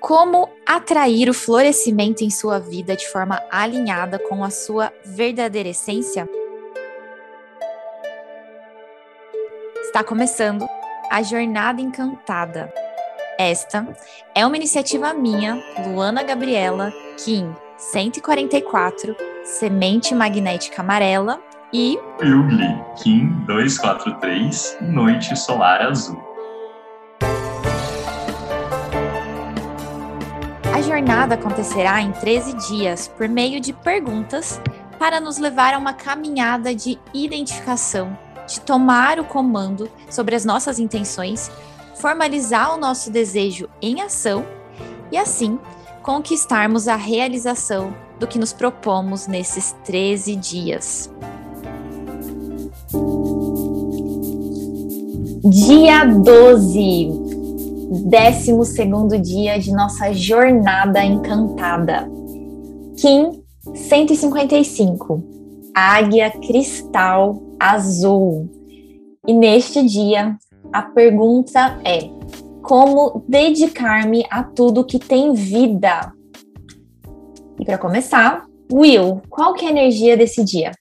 Como atrair o florescimento em sua vida de forma alinhada com a sua verdadeira essência? Está começando a Jornada Encantada. Esta é uma iniciativa minha, Luana Gabriela, Kim 144, Semente Magnética Amarela e Yugli Kim 243, Noite Solar Azul. A jornada acontecerá em 13 dias por meio de perguntas para nos levar a uma caminhada de identificação, de tomar o comando sobre as nossas intenções, formalizar o nosso desejo em ação e assim conquistarmos a realização do que nos propomos nesses 13 dias. Dia 12, 12 dia de nossa jornada encantada. Kim 155, Águia Cristal Azul. E neste dia, a pergunta é: como dedicar-me a tudo que tem vida? E para começar, Will, qual que é a energia desse dia?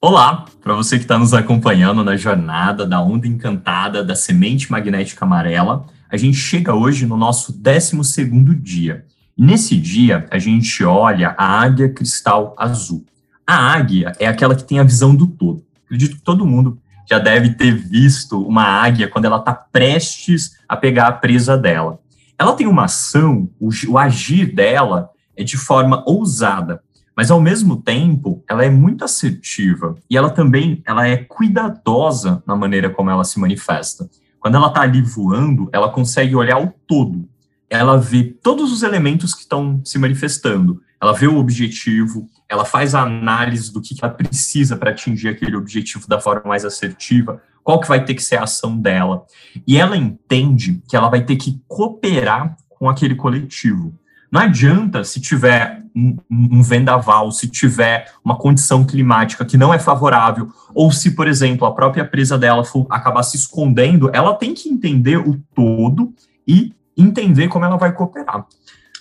Olá, para você que está nos acompanhando na jornada da onda encantada da semente magnética amarela, a gente chega hoje no nosso 12 dia. E nesse dia, a gente olha a águia cristal azul. A águia é aquela que tem a visão do todo. Acredito que todo mundo já deve ter visto uma águia quando ela está prestes a pegar a presa dela. Ela tem uma ação, o, o agir dela é de forma ousada. Mas ao mesmo tempo, ela é muito assertiva e ela também ela é cuidadosa na maneira como ela se manifesta. Quando ela está ali voando, ela consegue olhar o todo. Ela vê todos os elementos que estão se manifestando. Ela vê o objetivo, ela faz a análise do que ela precisa para atingir aquele objetivo da forma mais assertiva, qual que vai ter que ser a ação dela. E ela entende que ela vai ter que cooperar com aquele coletivo. Não adianta se tiver um, um, vendaval, se tiver uma condição climática que não é favorável, ou se, por exemplo, a própria presa dela for acabar se escondendo, ela tem que entender o todo e entender como ela vai cooperar.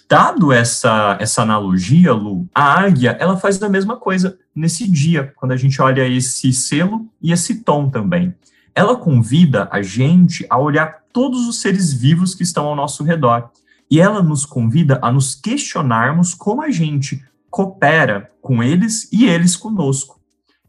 Dado essa, essa analogia, Lu, a águia ela faz a mesma coisa nesse dia, quando a gente olha esse selo e esse tom também. Ela convida a gente a olhar todos os seres vivos que estão ao nosso redor e ela nos convida a nos questionarmos como a gente coopera com eles e eles conosco.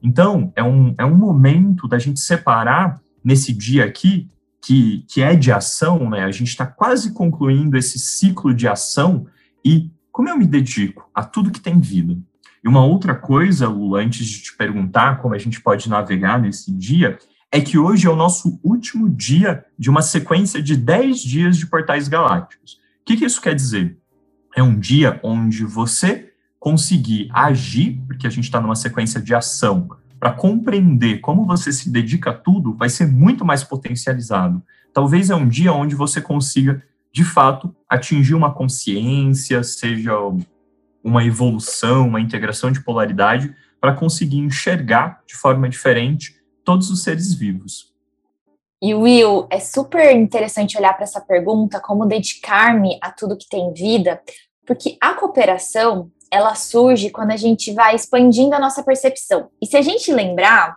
Então, é um, é um momento da gente separar nesse dia aqui, que, que é de ação, né? A gente está quase concluindo esse ciclo de ação e como eu me dedico a tudo que tem vida. E uma outra coisa, Lula, antes de te perguntar como a gente pode navegar nesse dia, é que hoje é o nosso último dia de uma sequência de 10 dias de portais galácticos. O que, que isso quer dizer? É um dia onde você conseguir agir, porque a gente está numa sequência de ação, para compreender como você se dedica a tudo, vai ser muito mais potencializado. Talvez é um dia onde você consiga, de fato, atingir uma consciência, seja uma evolução, uma integração de polaridade, para conseguir enxergar de forma diferente todos os seres vivos. E Will, é super interessante olhar para essa pergunta, como dedicar-me a tudo que tem vida, porque a cooperação, ela surge quando a gente vai expandindo a nossa percepção. E se a gente lembrar,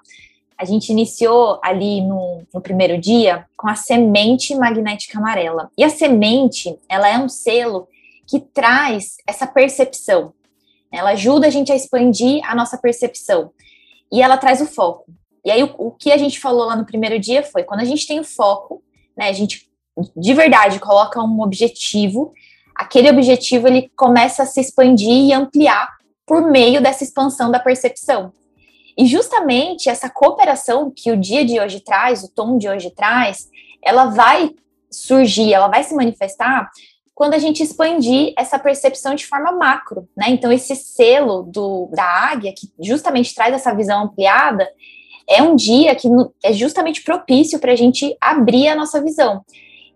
a gente iniciou ali no, no, primeiro dia com a semente magnética amarela. E a semente, ela é um selo que traz essa percepção. Ela ajuda a gente a expandir a nossa percepção. E ela traz o foco. E aí, o, o, que a gente falou lá no primeiro dia foi: quando a gente tem o foco, né, a gente de verdade coloca um objetivo, aquele objetivo ele começa a se expandir e ampliar por meio dessa expansão da percepção. E justamente essa cooperação que o dia de hoje traz, o tom de hoje traz, ela vai surgir, ela vai se manifestar quando a gente expandir essa percepção de forma macro, né? Então esse selo do, da águia que justamente traz essa visão ampliada, é um dia que é justamente propício para a gente abrir a nossa visão.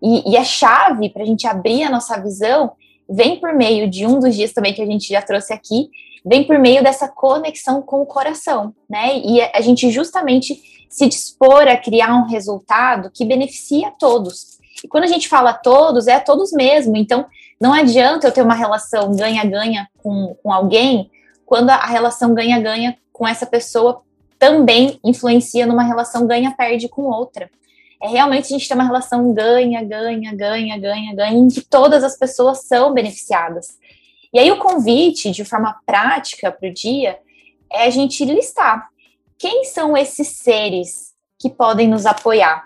E, e a chave para a gente abrir a nossa visão vem por meio de um dos dias também que a gente já trouxe aqui, vem por meio dessa conexão com o coração, né? E a gente justamente se dispor a criar um resultado que beneficia a todos. E quando a gente fala todos, é todos mesmo. Então, não adianta eu ter uma relação ganha-ganha com, com alguém quando a relação ganha-ganha com essa pessoa também influencia numa relação ganha-perde com outra. É realmente a gente ter uma relação ganha, ganha, ganha, ganha, ganha, em que todas as pessoas são beneficiadas. E aí o convite, de forma prática para o dia, é a gente listar quem são esses seres que podem nos apoiar.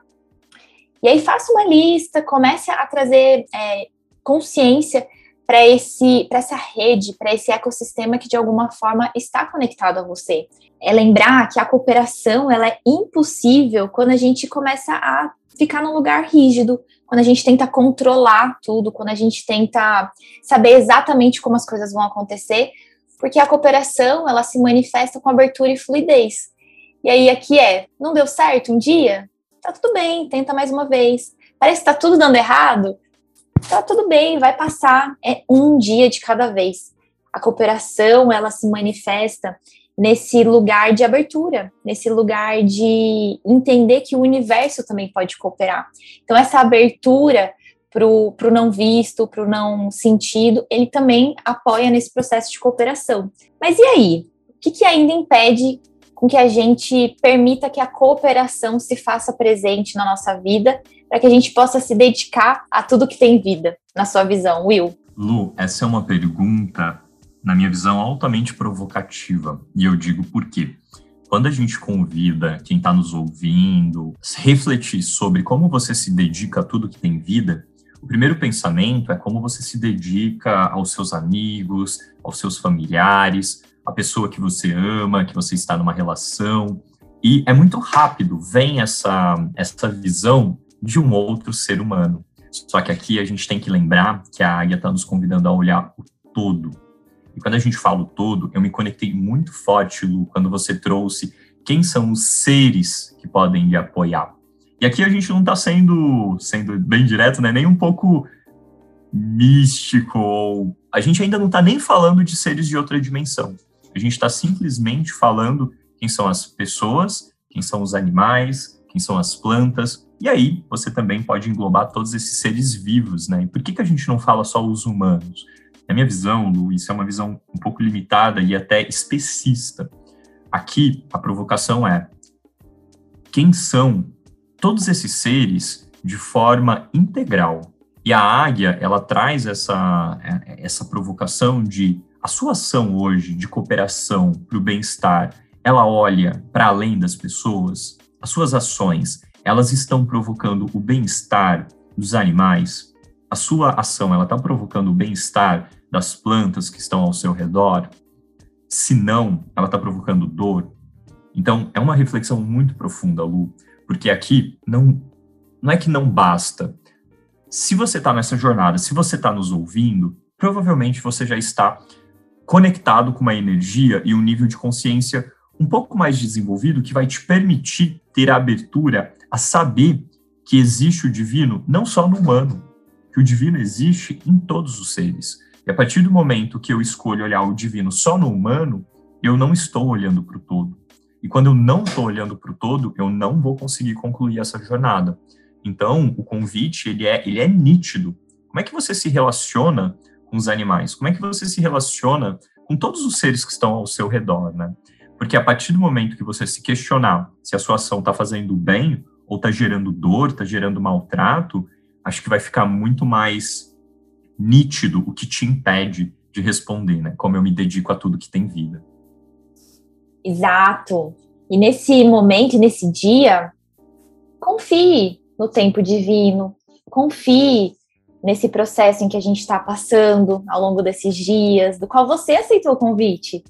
E aí faça uma lista, comece a trazer é, consciência para esse para essa rede, para esse ecossistema que de alguma forma está conectado a você. É lembrar que a cooperação ela é impossível quando a gente começa a ficar num lugar rígido, quando a gente tenta controlar tudo, quando a gente tenta saber exatamente como as coisas vão acontecer, porque a cooperação ela se manifesta com abertura e fluidez. E aí aqui é, não deu certo um dia? Tá tudo bem, tenta mais uma vez. Parece que tá tudo dando errado? Tá tudo bem, vai passar. É um dia de cada vez. A cooperação, ela se manifesta nesse lugar de abertura, nesse lugar de entender que o universo também pode cooperar. Então, essa abertura para o não visto, para o não sentido, ele também apoia nesse processo de cooperação. Mas e aí? O que, que ainda impede com que a gente permita que a cooperação se faça presente na nossa vida, para que a gente possa se dedicar a tudo que tem vida, na sua visão, Will? Lu, essa é uma pergunta, na minha visão, altamente provocativa. E eu digo por quê. Quando a gente convida quem está nos ouvindo refletir sobre como você se dedica a tudo que tem vida, o primeiro pensamento é como você se dedica aos seus amigos, aos seus familiares, a pessoa que você ama, que você está numa relação. E é muito rápido, vem essa, essa visão de um outro ser humano. Só que aqui a gente tem que lembrar que a águia está nos convidando a olhar o todo. E quando a gente fala o todo, eu me conectei muito forte, Lu, quando você trouxe quem são os seres que podem lhe apoiar. E aqui a gente não está sendo, sendo bem direto, né? nem um pouco místico, ou a gente ainda não está nem falando de seres de outra dimensão. A gente está simplesmente falando quem são as pessoas, quem são os animais, quem são as plantas, e aí você também pode englobar todos esses seres vivos, né? E por que, que a gente não fala só os humanos? Na minha visão, Lu, isso é uma visão um pouco limitada e até especista. Aqui, a provocação é quem são todos esses seres de forma integral. E a águia, ela traz essa, essa provocação de a sua ação hoje de cooperação para o bem-estar, ela olha para além das pessoas? As suas ações, elas estão provocando o bem-estar dos animais? A sua ação, ela está provocando o bem-estar das plantas que estão ao seu redor? Se não, ela está provocando dor? Então, é uma reflexão muito profunda, Lu, porque aqui não, não é que não basta. Se você está nessa jornada, se você está nos ouvindo, provavelmente você já está conectado com uma energia e um nível de consciência um pouco mais desenvolvido que vai te permitir ter a abertura a saber que existe o divino não só no humano, que o divino existe em todos os seres. E a partir do momento que eu escolho olhar o divino só no humano, eu não estou olhando para o todo. E quando eu não estou olhando para o todo, eu não vou conseguir concluir essa jornada. Então, o convite ele é ele é nítido. Como é que você se relaciona com os animais? Como é que você se relaciona com todos os seres que estão ao seu redor, né? Porque a partir do momento que você se questionar se a sua ação está fazendo bem ou está gerando dor, está gerando maltrato, acho que vai ficar muito mais nítido o que te impede de responder, né? Como eu me dedico a tudo que tem vida. Exato. E nesse momento, nesse dia, confie no tempo divino, confie nesse processo em que a gente está passando ao longo desses dias, do qual você aceitou o convite.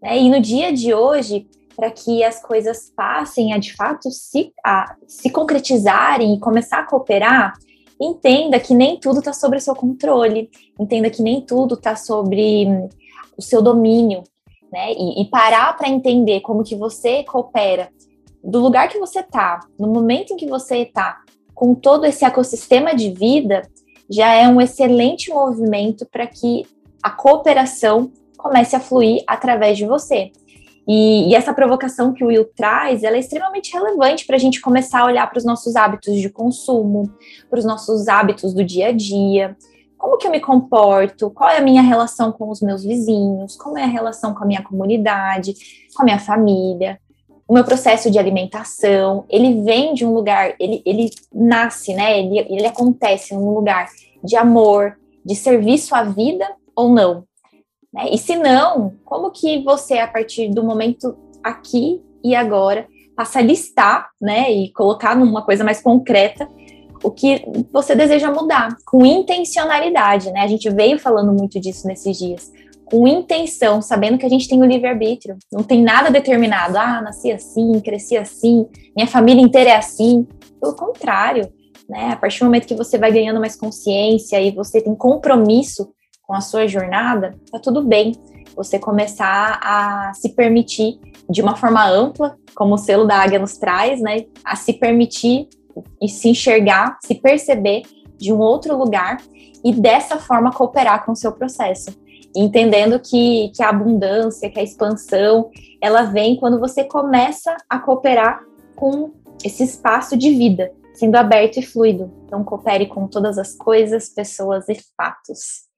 Né? E no dia de hoje, para que as coisas passem a de fato se, a, se concretizarem e começar a cooperar, entenda que nem tudo está sobre o seu controle, entenda que nem tudo está sobre hum, o seu domínio, né? E, e parar para entender como que você coopera do lugar que você está, no momento em que você está, com todo esse ecossistema de vida, já é um excelente movimento para que a cooperação comece a fluir através de você. E, e essa provocação que o Will traz, ela é extremamente relevante para a gente começar a olhar para os nossos hábitos de consumo, para os nossos hábitos do dia a dia, como que eu me comporto, qual é a minha relação com os meus vizinhos, como é a relação com a minha comunidade, com a minha família, o meu processo de alimentação, ele vem de um lugar, ele, ele nasce, né, ele, ele acontece num lugar de amor, de serviço à vida ou não, né? E se não, como que você, a partir do momento aqui e agora, passa a listar, né, e colocar numa coisa mais concreta o que você deseja mudar, com intencionalidade, né? A gente veio falando muito disso nesses dias. Com intenção, sabendo que a gente tem o livre-arbítrio, não tem nada determinado. Ah, nasci assim, cresci assim, minha família inteira é assim. Pelo contrário, né? A partir do momento que você vai ganhando mais consciência e você tem compromisso com a sua jornada, tá tudo bem você começar a se permitir de uma forma ampla, como o selo da águia nos traz, né? A se permitir e se enxergar, se perceber de um outro lugar e dessa forma cooperar com o seu processo. Entendendo que, que a abundância, que a expansão, ela vem quando você começa a cooperar com esse espaço de vida, sendo aberto e fluido. Então, coopere com todas as coisas, pessoas e fatos.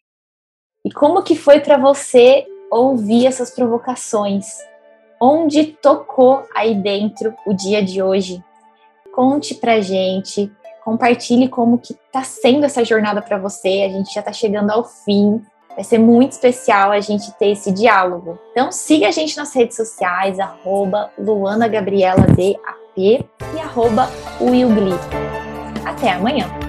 E como que foi para você ouvir essas provocações? Onde tocou aí dentro o dia de hoje? Conte pra gente, compartilhe como que tá sendo essa jornada para você. A gente já tá chegando ao fim. Vai ser muito especial a gente ter esse diálogo. Então siga a gente nas redes sociais, arroba e arroba Will Até amanhã!